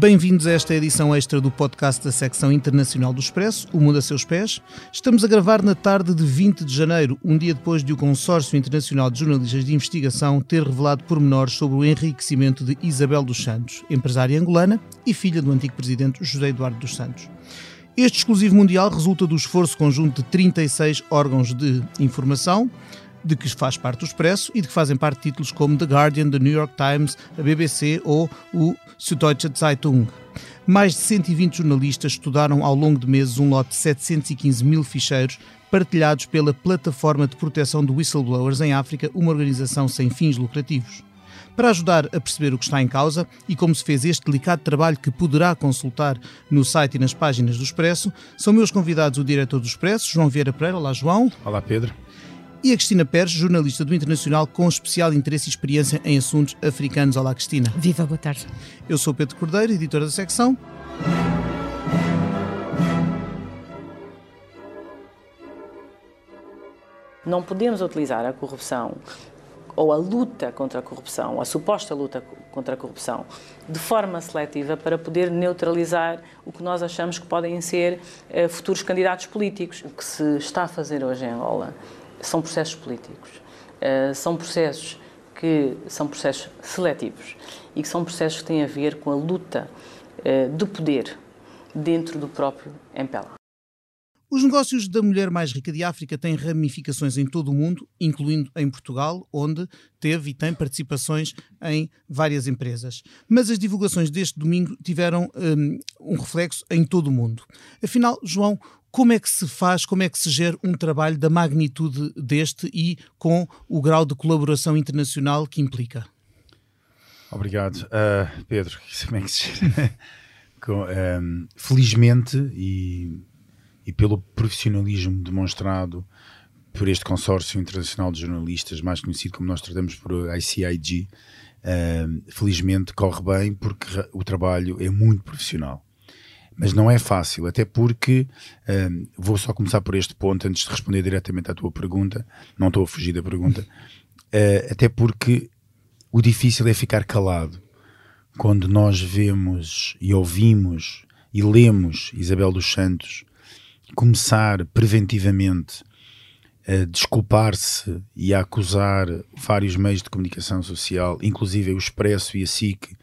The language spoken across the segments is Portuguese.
Bem-vindos a esta edição extra do podcast da secção internacional do Expresso, O Mundo a Seus Pés. Estamos a gravar na tarde de 20 de janeiro, um dia depois de o Consórcio Internacional de Jornalistas de Investigação ter revelado pormenores sobre o enriquecimento de Isabel dos Santos, empresária angolana e filha do antigo presidente José Eduardo dos Santos. Este exclusivo mundial resulta do esforço conjunto de 36 órgãos de informação, de que faz parte o Expresso e de que fazem parte títulos como The Guardian, The New York Times, a BBC ou o Süddeutsche Zeitung. Mais de 120 jornalistas estudaram ao longo de meses um lote de 715 mil ficheiros partilhados pela Plataforma de Proteção de Whistleblowers em África, uma organização sem fins lucrativos. Para ajudar a perceber o que está em causa e como se fez este delicado trabalho que poderá consultar no site e nas páginas do Expresso, são meus convidados o diretor do Expresso, João Vieira Pereira. Olá, João. Olá, Pedro e a Cristina Pérez, jornalista do Internacional com especial interesse e experiência em assuntos africanos. Olá, Cristina. Viva, boa tarde. Eu sou Pedro Cordeiro, editor da secção. Não podemos utilizar a corrupção ou a luta contra a corrupção, a suposta luta contra a corrupção, de forma seletiva para poder neutralizar o que nós achamos que podem ser uh, futuros candidatos políticos. O que se está a fazer hoje em Angola são processos políticos. Uh, são processos que são processos seletivos e que são processos que têm a ver com a luta uh, do poder dentro do próprio MPLA. Os negócios da mulher mais rica de África têm ramificações em todo o mundo, incluindo em Portugal, onde teve e tem participações em várias empresas. Mas as divulgações deste domingo tiveram um, um reflexo em todo o mundo. Afinal, João, como é que se faz, como é que se gera um trabalho da magnitude deste e com o grau de colaboração internacional que implica? Obrigado. Uh, Pedro, como é que se com, um, felizmente e, e pelo profissionalismo demonstrado por este consórcio internacional de jornalistas, mais conhecido como nós tratamos por ICIG, uh, felizmente corre bem porque o trabalho é muito profissional mas não é fácil, até porque um, vou só começar por este ponto antes de responder diretamente à tua pergunta, não estou a fugir da pergunta, uh, até porque o difícil é ficar calado. Quando nós vemos e ouvimos e lemos Isabel dos Santos começar preventivamente a desculpar-se e a acusar vários meios de comunicação social, inclusive o Expresso e a SIC,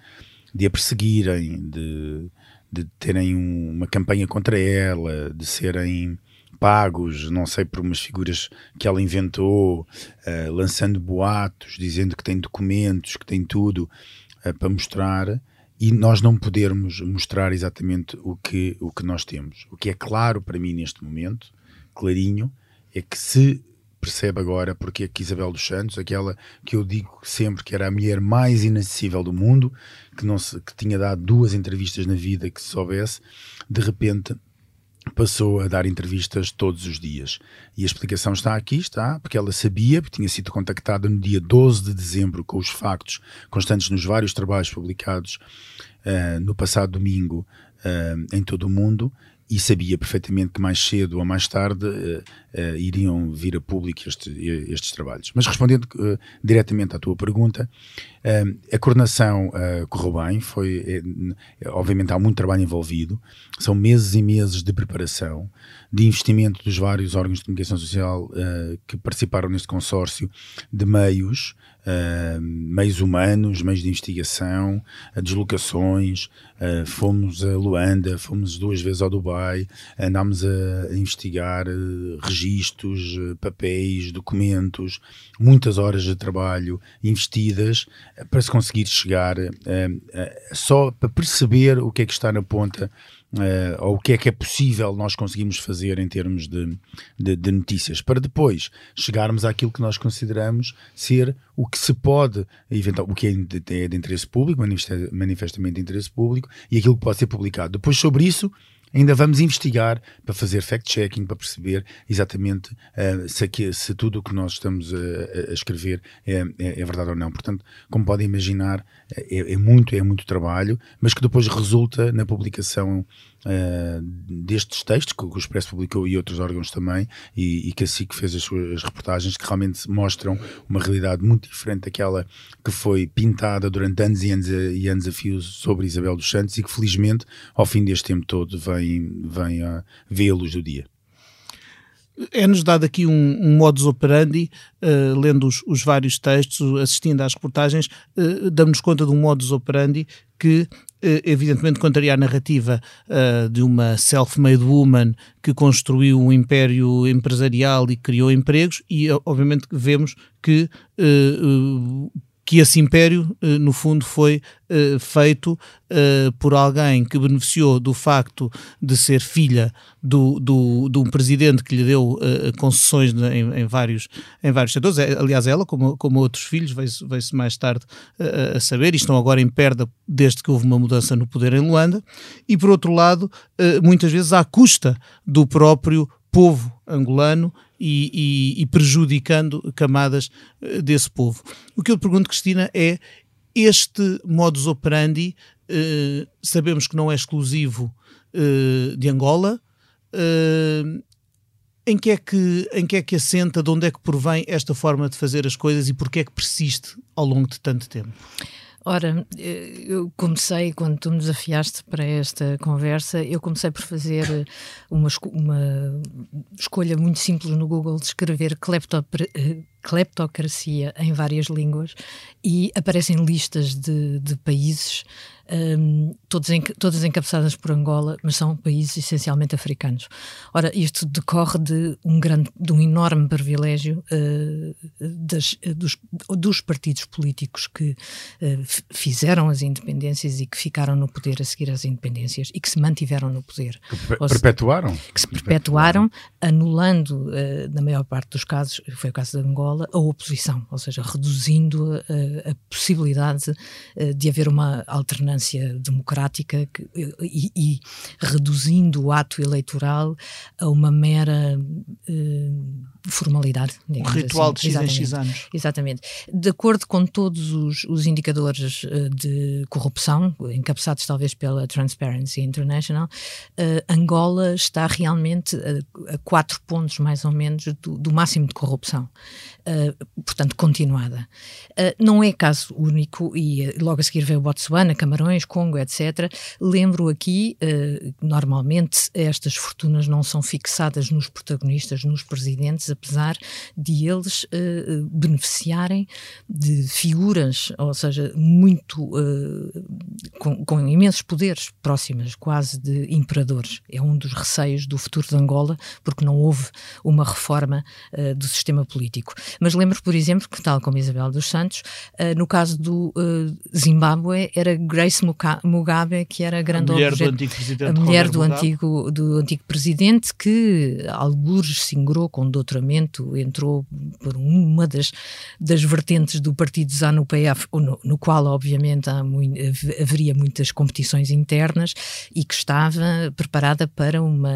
de a perseguirem, de de terem um, uma campanha contra ela, de serem pagos, não sei, por umas figuras que ela inventou, uh, lançando boatos, dizendo que tem documentos, que tem tudo uh, para mostrar, e nós não podermos mostrar exatamente o que, o que nós temos. O que é claro para mim neste momento, clarinho, é que se percebe agora porque é que Isabel dos Santos, aquela que eu digo sempre que era a mulher mais inacessível do mundo, que, não se, que tinha dado duas entrevistas na vida que se soubesse, de repente passou a dar entrevistas todos os dias. E a explicação está aqui, está, porque ela sabia, porque tinha sido contactada no dia 12 de dezembro com os factos constantes nos vários trabalhos publicados uh, no passado domingo uh, em todo o mundo, e sabia perfeitamente que mais cedo ou mais tarde uh, uh, iriam vir a público este, estes trabalhos. Mas respondendo uh, diretamente à tua pergunta, a coordenação correu bem, foi, é, obviamente há muito trabalho envolvido, são meses e meses de preparação, de investimento dos vários órgãos de comunicação social que participaram neste consórcio, de meios, uh, meios humanos, meios de investigação, uh, deslocações, uh, fomos a Luanda, fomos duas vezes ao Dubai, andámos a, a investigar registros, papéis, documentos, muitas horas de trabalho investidas para se conseguir chegar só para perceber o que é que está na ponta Uh, ou o que é que é possível nós conseguirmos fazer em termos de, de, de, notícias, para depois chegarmos àquilo que nós consideramos ser o que se pode inventar, o que é de, é de interesse público, manifestamente de interesse público, e aquilo que pode ser publicado. Depois, sobre isso, Ainda vamos investigar para fazer fact-checking, para perceber exatamente uh, se, aqui, se, tudo o que nós estamos a, a escrever é, é, é, verdade ou não. Portanto, como podem imaginar, é, é, muito, é muito trabalho, mas que depois resulta na publicação uh, destes textos que o Expresso publicou e outros órgãos também, e, e que a SIC fez as suas reportagens que realmente mostram uma realidade muito diferente daquela que foi pintada durante anos e anos, e anos a fio sobre Isabel dos Santos e que felizmente ao fim deste tempo todo vem, vem a luz do dia. É-nos dado aqui um, um modus operandi, uh, lendo os, os, vários textos, assistindo às reportagens, uh, damos conta de um modus operandi que eh, evidentemente contraria a narrativa uh, de uma self-made woman que construiu um império empresarial e criou empregos e obviamente vemos que uh, que esse império, eh, no fundo, foi uh, feito uh, por alguém que beneficiou do facto de ser filha do, do, de um presidente que lhe deu concessões em, em, vários, em vários setores. É, aliás, ela, como, como outros filhos, veio-se veio mais tarde a saber, e estão agora em perda desde que houve uma mudança no poder em Luanda. E, por outro lado, muitas vezes à custa do próprio povo angolano e, e, e prejudicando camadas eh, desse povo. O que eu pergunto, Cristina, é este modus operandi, eh, sabemos que não é exclusivo eh, de Angola, eh, em que, é que, em que é que assenta, de onde é que provém esta forma de fazer as coisas e porque é que persiste ao longo de tanto tempo? Ora, eh, eu comecei, quando tu me desafiaste para esta conversa, eu comecei por fazer uma, uma escolha muito simples no Google de escrever eh, cleptocracia em várias línguas e aparecem listas de, de países um, todas, em, todas encabeçadas por Angola, mas são países essencialmente africanos. Ora, isto decorre de um, grande, de um enorme privilégio uh, das, dos, dos, partidos políticos que uh, fizeram as independências e que ficaram no poder a seguir às independências e que se mantiveram no poder. Que perpetuaram? Que se perpetuaram, anulando, uh, na maior parte dos casos, foi o caso de Angola, a oposição, ou seja, reduzindo a, a possibilidade de haver uma alternância democrática que, e, e, reduzindo o ato eleitoral a uma mera uh, formalidade. Um ritual assim. de X X anos. Exatamente. De acordo com todos os, os indicadores uh, de corrupção, encabeçados talvez pela Transparency International, uh, Angola está realmente a, a, quatro pontos mais ou menos do, do máximo de corrupção. portanto, continuada. não é caso único e logo a seguir veio o Botsuana, Camarões, Camarões, Congo, etc. Lembro aqui, uh, normalmente estas fortunas não são fixadas nos protagonistas, nos presidentes, apesar de eles uh, beneficiarem de figuras, ou seja, muito uh, com, com, imensos poderes, próximas quase de imperadores. É um dos receios do futuro de Angola, porque não houve uma reforma do sistema político. Mas lembro, por exemplo, que tal como Isabel dos Santos, no caso do Zimbábue, era Grace Mugabe, que era a grande a mulher do antigo presidente, a mulher do antigo, do antigo presidente, que algures se ingrou com doutoramento, entrou por uma das, das vertentes do partido ZANU-PF, no, no, qual, obviamente, muito, haveria muitas competições internas e que estava preparada para uma,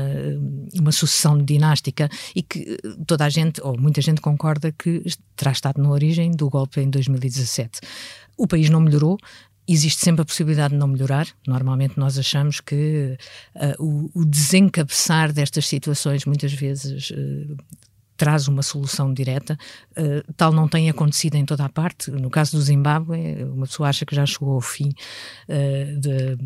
uma sucessão dinástica e que toda a gente, ou muita gente concorda que terá estado na origem do golpe em 2017. O país não melhorou, existe sempre a possibilidade de não melhorar. Normalmente nós achamos que uh, o, o, desencabeçar destas situações muitas vezes uh, traz uma solução direta. Uh, tal não tem acontecido em toda a parte. No caso do Zimbábue, uma pessoa acha que já chegou ao fim de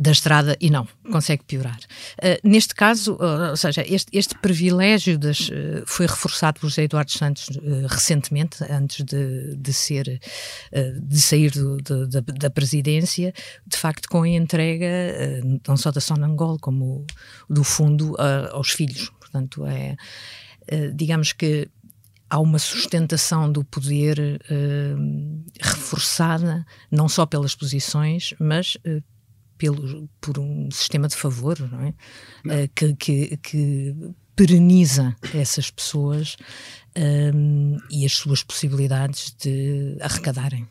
da estrada e não, consegue piorar. Uh, neste caso, uh, ou seja, este, este privilégio das, uh, foi reforçado por José Eduardo Santos recentemente, antes de, de ser, de sair do, de, da, presidência, de facto com a entrega não só da Sonangol como do fundo aos filhos. Portanto, é, digamos que há uma sustentação do poder reforçada, não só pelas posições, mas pelo, por um sistema de favor, não é? Não. Uh, que, que, que, pereniza essas pessoas um, e as suas possibilidades de arrecadarem.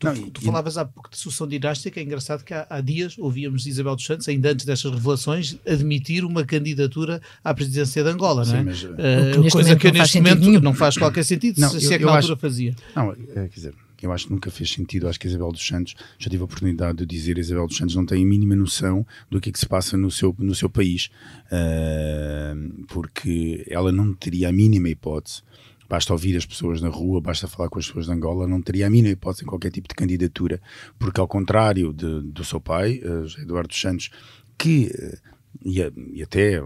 Tu, não, tu falavas há pouco de sucessão dinástica, é engraçado que há, há, dias ouvíamos Isabel dos Santos, ainda antes destas revelações, admitir uma candidatura à presidência de Angola, Sim, não é? Mas, uh, coisa que neste momento não faz qualquer sentido, não, se, eu, se é que na altura acho, fazia. Não, é, quer dizer, eu acho que nunca fez sentido. Acho que a Isabel dos Santos, já tive a oportunidade de dizer, a Isabel dos Santos não tem a mínima noção do que é que se passa no seu, no seu país, uh, porque ela não teria a mínima hipótese. Basta ouvir as pessoas na rua, basta falar com as pessoas de Angola, não teria a mínima hipótese em qualquer tipo de candidatura, porque ao contrário de, do seu pai, uh, Eduardo dos Santos, que, uh, e, e até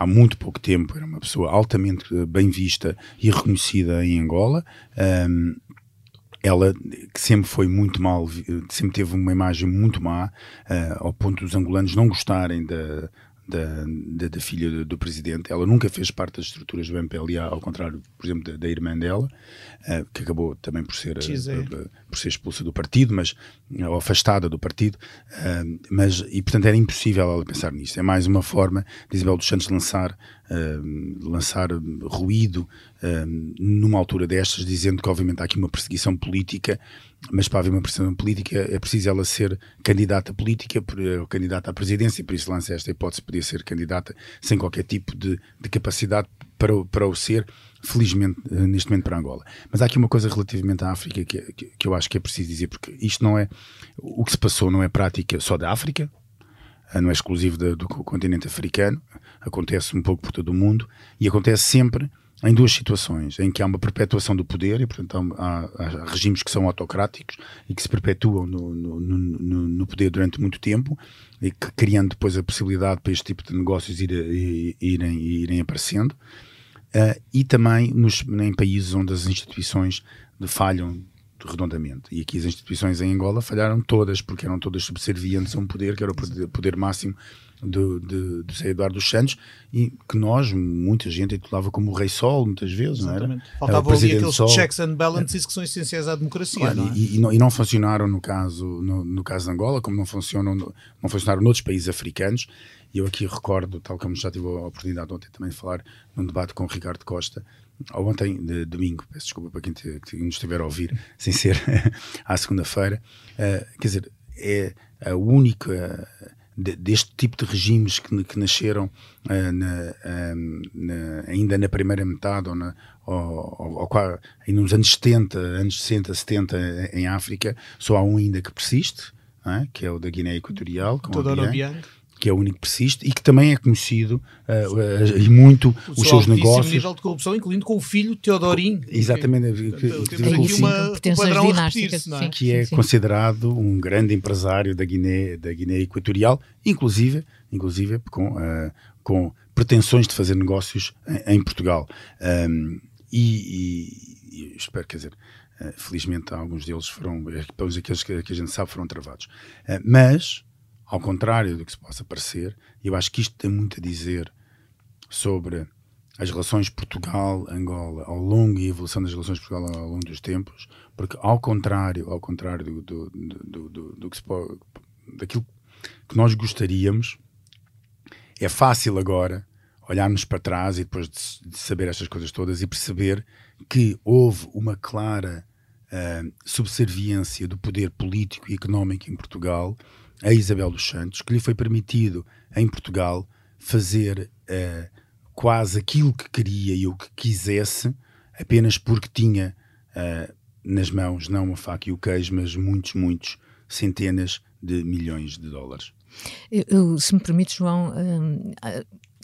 há muito pouco tempo era uma pessoa altamente bem vista e reconhecida em Angola, um, ela que sempre foi muito mal, sempre teve uma imagem muito má, uh, ao ponto dos angolanos não gostarem da, da, da, da filha do, do, presidente. Ela nunca fez parte das estruturas do MPLA, ao contrário, por exemplo, da, da irmã dela, uh, que acabou também por ser, uh, por ser expulsa do partido, mas ou afastada do partido. mas e portanto era impossível ela pensar nisso. É mais uma forma de Isabel dos Santos lançar lançar ruído numa altura destas, dizendo que obviamente há aqui uma perseguição política, mas para haver uma perseguição política é preciso ela ser candidata política, ou candidata à presidência, por isso lança esta hipótese, podia ser candidata sem qualquer tipo de, de capacidade para, para o ser, felizmente eh, neste momento para Angola. Mas há aqui uma coisa relativamente à África que, que, que eu acho que é preciso dizer, porque isto não é, o que se passou não é prática só da África, eh, não é exclusivo do, do continente africano, acontece um pouco por todo o mundo e acontece sempre em duas situações, em que há uma perpetuação do poder, e portanto há, há regimes que são autocráticos e que se perpetuam no, no, no, no, poder durante muito tempo, e que criando depois a possibilidade para este tipo de negócios ir, irem, irem aparecendo, uh, e também nos, em países onde as instituições falham redondamente. E aqui as instituições em Angola falharam todas, porque eram todas subservientes a um poder que era o poder, máximo do, de, de Eduardo dos Santos e que nós, muita gente, intitulava como o Rei Sol, muitas vezes, Exatamente. não era? Faltavam ali aqueles Sol. checks and balances que são essenciais à democracia. Claro, não é? e, e, não, e, não, funcionaram no caso, no, no, caso de Angola, como não funcionam, não funcionaram noutros países africanos. E eu aqui recordo, tal como já tive a oportunidade ontem também de falar num debate com o Ricardo Costa, ou ontem, de domingo, peço desculpa para quem, te, que nos estiver a ouvir, sem ser à segunda-feira, uh, quer dizer, é a única de, deste tipo de regimes que, que nasceram uh, na, uh, na, ainda na primeira metade ou, na, ou, ou, ainda nos anos 70, anos 60, 70 em África, só há um ainda que persiste, é? que é o da Guiné Equatorial, com Todoro Obiang que é o único que persiste e que também é conhecido uh, uh, e muito o os seus negócios. nível de corrupção, incluindo com o filho Teodorim. Exatamente. Que, temos aqui uma, um padrão a repetir-se, é? Que é sim. considerado um grande empresário da Guiné, da Guiné Equatorial, inclusive, inclusive com, uh, com pretensões de fazer negócios em, em Portugal. Um, e, e, e, espero, quer dizer, felizmente alguns deles foram, pelos aqueles que, que a gente sabe, foram travados. mas ao contrário do que se possa parecer, eu acho que isto tem muito a dizer sobre as relações Portugal-Angola ao longo e a evolução das relações Portugal ao longo dos tempos, porque ao contrário, ao contrário do, do, do, do, do que se pode, daquilo que nós gostaríamos, é fácil agora olharmos para trás e depois de, saber estas coisas todas e perceber que houve uma clara uh, subserviência do poder político e económico em Portugal a Isabel dos Santos, que lhe foi permitido em Portugal fazer uh, quase aquilo que queria e o que quisesse, apenas porque tinha uh, nas mãos não uma faca e o queijo, mas muitos, muitos, centenas de milhões de dólares. Eu, eu, se me permite, João, hum,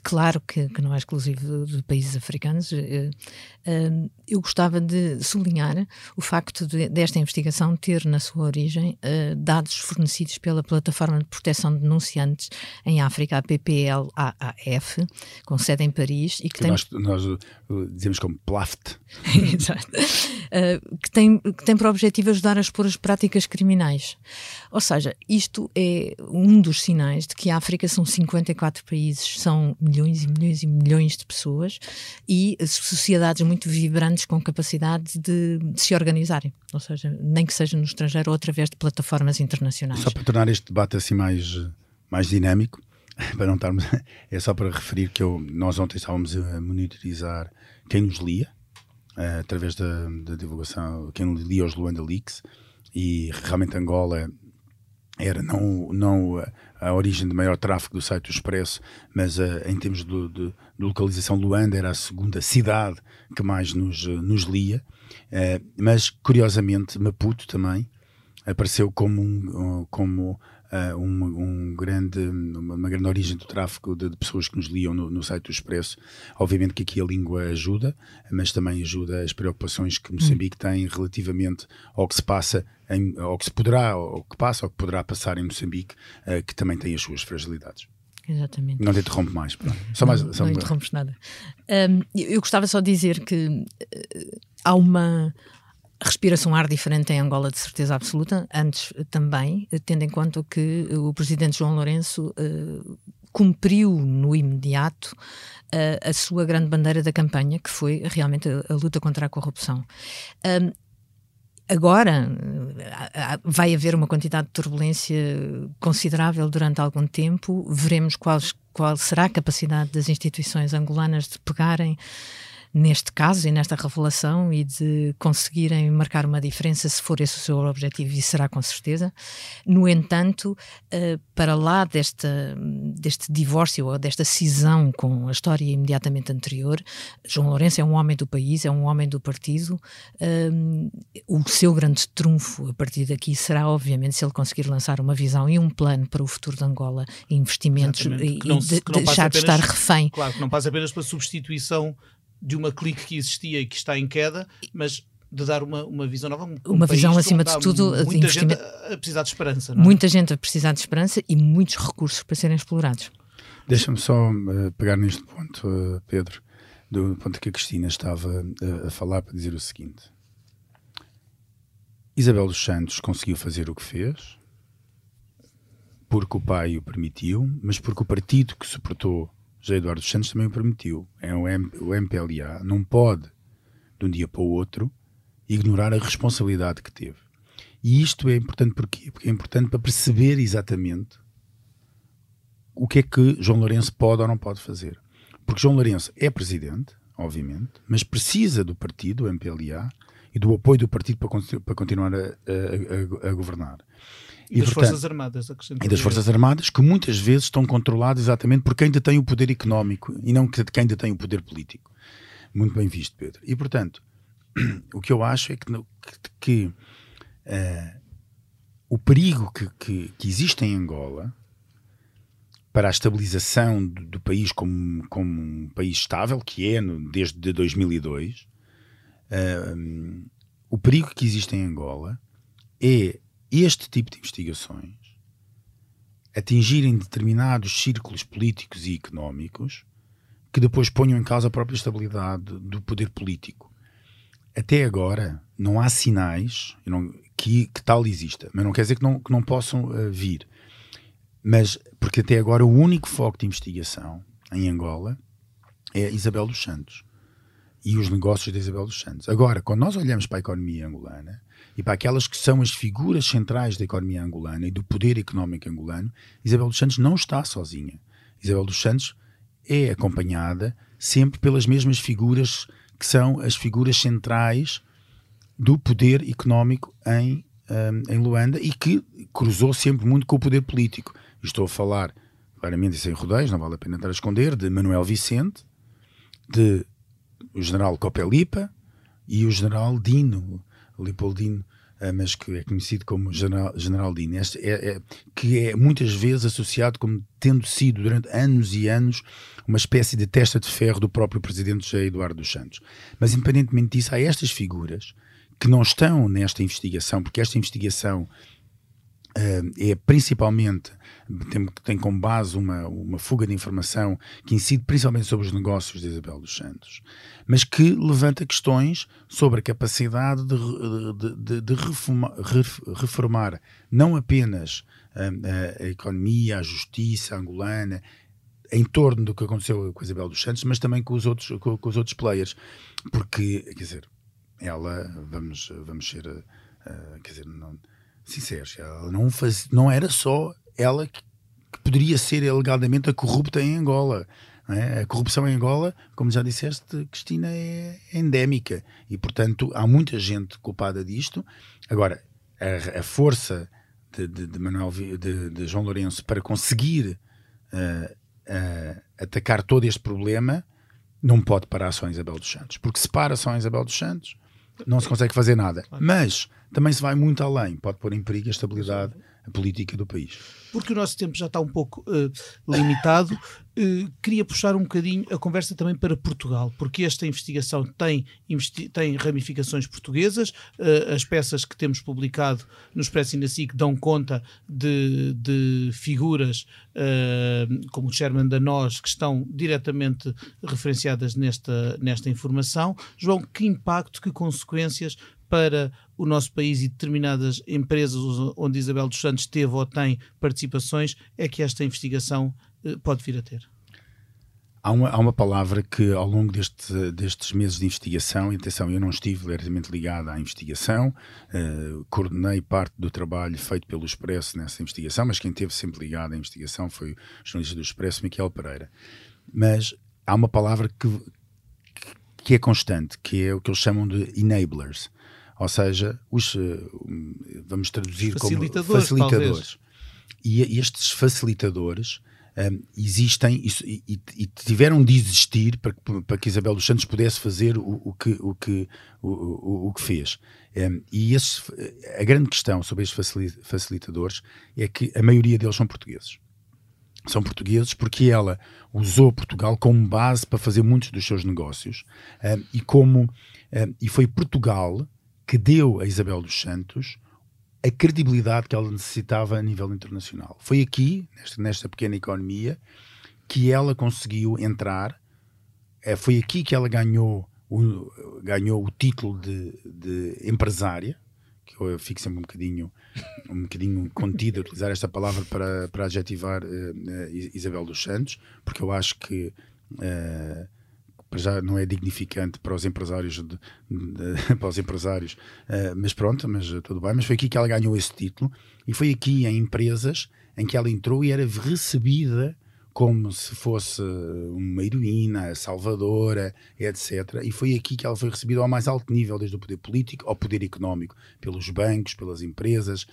claro que, que, não é exclusivo de países africanos. Eh, eh, eu gostava de sublinhar o facto de, desta investigação ter na sua origem eh, dados fornecidos pela Plataforma de Proteção de Denunciantes em África, a PPLAAF, com sede em Paris. E que, que tem... nós, nós dizemos como PLAFT. Exato. que, tem, que tem por objetivo ajudar a expor as práticas criminais. Ou seja, isto é um dos sinais de que a África são 54 países, são milhões e milhões e milhões de pessoas e sociedades muito vibrantes com capacidade de, de se organizarem, ou seja, nem que seja no estrangeiro ou através de plataformas internacionais. Só para tornar este debate assim mais, mais dinâmico, para não estarmos, é só para referir que eu, nós ontem estávamos a monitorizar quem nos lia, uh, através da, da, divulgação, quem lia os Luanda Leaks, e realmente Angola era não, não a, a, origem de maior tráfego do site do Expresso, mas a, em termos de, de, de, localização, Luanda era a segunda cidade que mais nos, nos lia. Uh, mas, curiosamente, Maputo também apareceu como, um, como uh, uma, um grande, uma, grande origem do tráfego de, de pessoas que nos liam no, no, site do Expresso. Obviamente que aqui a língua ajuda, mas também ajuda as preocupações que Moçambique hum. tem relativamente ao que se passa, em, ao que se poderá, ao que passa, ao que poderá passar em Moçambique, uh, que também tem as suas fragilidades. Exatamente. Não te interrompo mais. Só mais não, só não interrompes nada. Um, eu gostava só de dizer que uh, há uma respira-se um ar diferente em Angola, de certeza absoluta, antes também, tendo em conta que o presidente João Lourenço uh, cumpriu no imediato uh, a sua grande bandeira da campanha, que foi realmente a, a luta contra a corrupção. Um, Agora vai haver uma quantidade de turbulência considerável durante algum tempo. Veremos qual, qual será a capacidade das instituições angolanas de pegarem neste caso e nesta revelação e de conseguirem marcar uma diferença se for esse o seu objetivo e será com certeza. No entanto, uh, para lá desta, deste divórcio ou desta cisão com a história imediatamente anterior, João Lourenço é um homem do país, é um homem do partido. Uh, o seu grande trunfo a partir daqui será, obviamente, se ele conseguir lançar uma visão e um plano para o futuro de Angola, investimentos Exatamente. e, não, de, deixar de estar refém. Claro, que não passa apenas pela substituição de uma clique que existia e que está em queda, mas de dar uma, uma visão nova. Um uma visão acima de tudo. Muita gente a precisar de esperança. É? Muita gente a precisar de esperança e muitos recursos para serem explorados. Deixa-me só uh, pegar neste ponto, uh, Pedro, do ponto que a Cristina estava uh, a falar para dizer o seguinte. Isabel dos Santos conseguiu fazer o que fez porque o pai o permitiu, mas porque o partido que suportou José Eduardo Santos também o permitiu. É o, o MPLA não pode, de um dia para o outro, ignorar a responsabilidade que teve. E isto é importante porquê? Porque é importante para perceber exatamente o que é que João Lourenço pode ou não pode fazer. Porque João Lourenço é presidente, obviamente, mas precisa do partido, o MPLA, e do apoio do partido para, para continuar a, a, a, a governar. E, e das portanto, Forças Armadas, E das Forças Armadas, que muitas vezes estão controladas exatamente por quem ainda tem o poder económico e não de quem ainda tem o poder político. Muito bem visto, Pedro. E, portanto, o que eu acho é que, que, que uh, o perigo que, que, que, existe em Angola para a estabilização do, do, país como, como um país estável, que é no, desde 2002, eh, o perigo que existe em Angola é este tipo de investigações atingirem determinados círculos políticos e económicos que depois ponham em causa a própria estabilidade do poder político. Até agora não há sinais não, que, que, tal exista, mas não quer dizer que não, que não possam uh, vir. Mas porque até agora o único foco de investigação em Angola é Isabel dos Santos e os negócios de Isabel dos Santos. Agora, quando nós olhamos para a economia angolana, e para aquelas que são as figuras centrais da economia angolana e do poder económico angolano, Isabel dos Santos não está sozinha. Isabel dos Santos é acompanhada sempre pelas mesmas figuras que são as figuras centrais do poder económico em, um, em Luanda e que cruzou sempre muito com o poder político. Estou a falar, claramente sem rodeios, não vale a pena estar a esconder, de Manuel Vicente, de o general Copelipa e o general Dino, Leopoldino, uh, mas que é conhecido como General, General Dino, este é, é, que é muitas vezes associado como tendo sido durante anos e anos uma espécie de testa de ferro do próprio presidente José Eduardo dos Santos. Mas independentemente disso, há estas figuras que não estão nesta investigação, porque esta investigação é principalmente, tem, tem como base uma, uma fuga de informação que incide principalmente sobre os negócios de Isabel dos Santos, mas que levanta questões sobre a capacidade de, de, de, de reformar, reformar, não apenas a, a, economia, a justiça angolana, em torno do que aconteceu com Isabel dos Santos, mas também com os outros, com, com os outros players, porque, quer dizer, ela, vamos, vamos ser, uh, quer dizer, não sinceros. Ela não, faz, não era só ela que, que poderia ser alegadamente a corrupta em Angola. É? A corrupção em Angola, como já disseste, Cristina, é endémica e, portanto, há muita gente culpada disto. Agora, a, a força de, de, de Manuel de, de, João Lourenço para conseguir uh, uh, atacar todo este problema, não pode parar só em Isabel dos Santos. Porque se para só em Isabel dos Santos, não se consegue fazer nada. Mas também se vai muito além, pode pôr em perigo a estabilidade a política do país. Porque o nosso tempo já está um pouco uh, limitado, uh, queria puxar um bocadinho a conversa também para Portugal, porque esta investigação tem, tem ramificações portuguesas, uh, as peças que temos publicado no Expresso e na SIC dão conta de, de figuras como o Chairman da NOS que estão diretamente referenciadas nesta, nesta informação. João, que impacto, que consequências para o nosso país e determinadas empresas onde Isabel dos Santos teve ou tem participações é que esta investigação eh, pode vir a ter? Há uma, há uma palavra que ao longo deste, destes meses de investigação, e atenção, eu não estive diretamente ligado à investigação, uh, coordenei parte do trabalho feito pelo Expresso nessa investigação, mas quem esteve sempre ligado à investigação foi o jornalista do Expresso, Miquel Pereira. Mas há uma palavra que, que é constante, que é o que eles chamam de enablers ou seja, os, eh, vamos traduzir facilitadores, como facilitadores. E estes facilitadores um, ehm, existem e, e, e, tiveram de existir para, para que Isabel dos Santos pudesse fazer o, o que, o, que, o, o, que fez. Um, ehm, e esses, a grande questão sobre estes facilitadores é que a maioria deles são portugueses. São portugueses porque ela usou Portugal como base para fazer muitos dos seus negócios um, e como e foi Portugal que deu a Isabel dos Santos a credibilidade que ela necessitava a nível internacional. Foi aqui, nesta, nesta pequena economia, que ela conseguiu entrar. É, foi aqui que ela ganhou o, ganhou o título de, de empresária, que eu fico sempre um bocadinho, um bocadinho contido a utilizar esta palavra para, para adjetivar uh, uh, Isabel dos Santos, porque eu acho que uh, já não é dignificante para os empresários, de, de, para os empresários, uh, mas pronto, mas tudo bem. Mas foi aqui que ela ganhou esse título e foi aqui em empresas em que ela entrou e era recebida como se fosse uma heroína, salvadora, etc. E foi aqui que ela foi recebida ao mais alto nível, desde o poder político ao poder económico, pelos bancos, pelas empresas,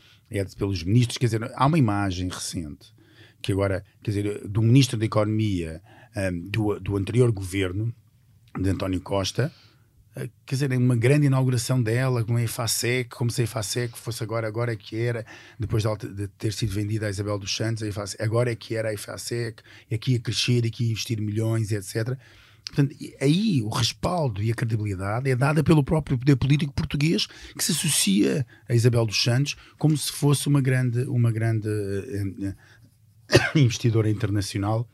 pelos ministros. Quer dizer, há uma imagem recente que agora, quer dizer, do ministro da Economia um, eh, do, do anterior governo, de António Costa, eh, quer dizer, uma grande inauguração dela com a EFASEC, como se a EFASEC fosse agora, agora é que era, depois de ter sido vendida a Isabel dos Santos, a EFASEC, agora é que era a EFASEC, aqui a crescer, aqui a investir milhões, etc. Portanto, aí o respaldo e a credibilidade é dada pelo próprio poder político português que se associa a Isabel dos Santos como se fosse uma grande, uma grande uh, investidora internacional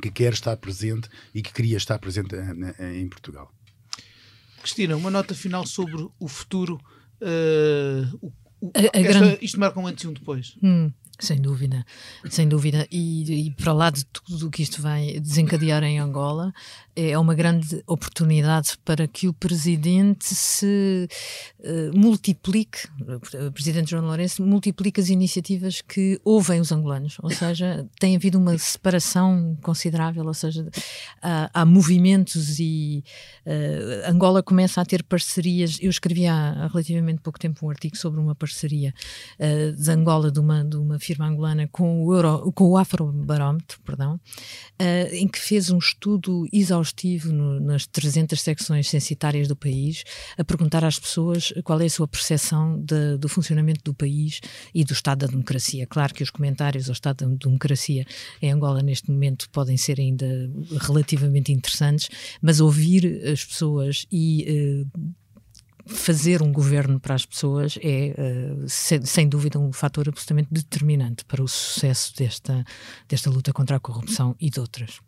que quer estar presente e que queria estar presente em Portugal. Cristina, uma nota final sobre o futuro. Uh, o, o, a, a esta, grande... Isto marca um antes e um depois. Hum. Sem dúvida, sem dúvida. E, e para lá de tudo o que isto vai desencadear em Angola, é uma grande oportunidade para que o presidente se uh, multiplique, o presidente João Lourenço, multiplique as iniciativas que ouvem os angolanos. Ou seja, tem havido uma separação considerável, ou seja, há, há movimentos e uh, Angola começa a ter parcerias. Eu escrevi há, relativamente pouco tempo um artigo sobre uma parceria uh, de Angola, de uma, de uma firma angolana com o, Euro, com o Afrobarómetro, perdão, uh, em que fez um estudo exaustivo no, nas 300 secções censitárias do país, a perguntar às pessoas qual é a sua percepção de, do funcionamento do país e do estado da democracia. Claro que os comentários ao estado da democracia em Angola neste momento podem ser ainda relativamente interessantes, mas ouvir as pessoas e uh, fazer um governo para as pessoas é, uh, sem, sem, dúvida, um fator absolutamente determinante para o sucesso desta, desta luta contra a corrupção e de outras.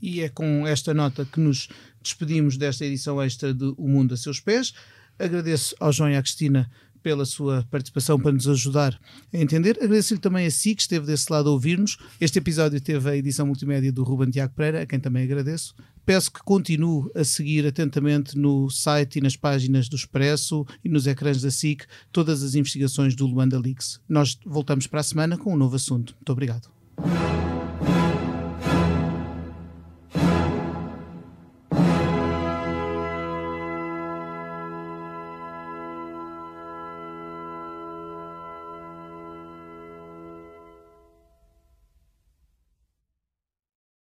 E é com esta nota que nos despedimos desta edição extra de O Mundo a Seus Pés. Agradeço ao João e à Cristina pela sua participação para nos ajudar a entender. Agradeço-lhe também a si que esteve desse lado a ouvir-nos. Este episódio teve a edição multimédia do Ruben Tiago Pereira, a quem também agradeço. Peço que continue a seguir atentamente no site e nas páginas do Expresso e nos ecrãs da SIC todas as investigações do Luanda Leaks. Nós voltamos para a semana com um novo assunto. Muito obrigado.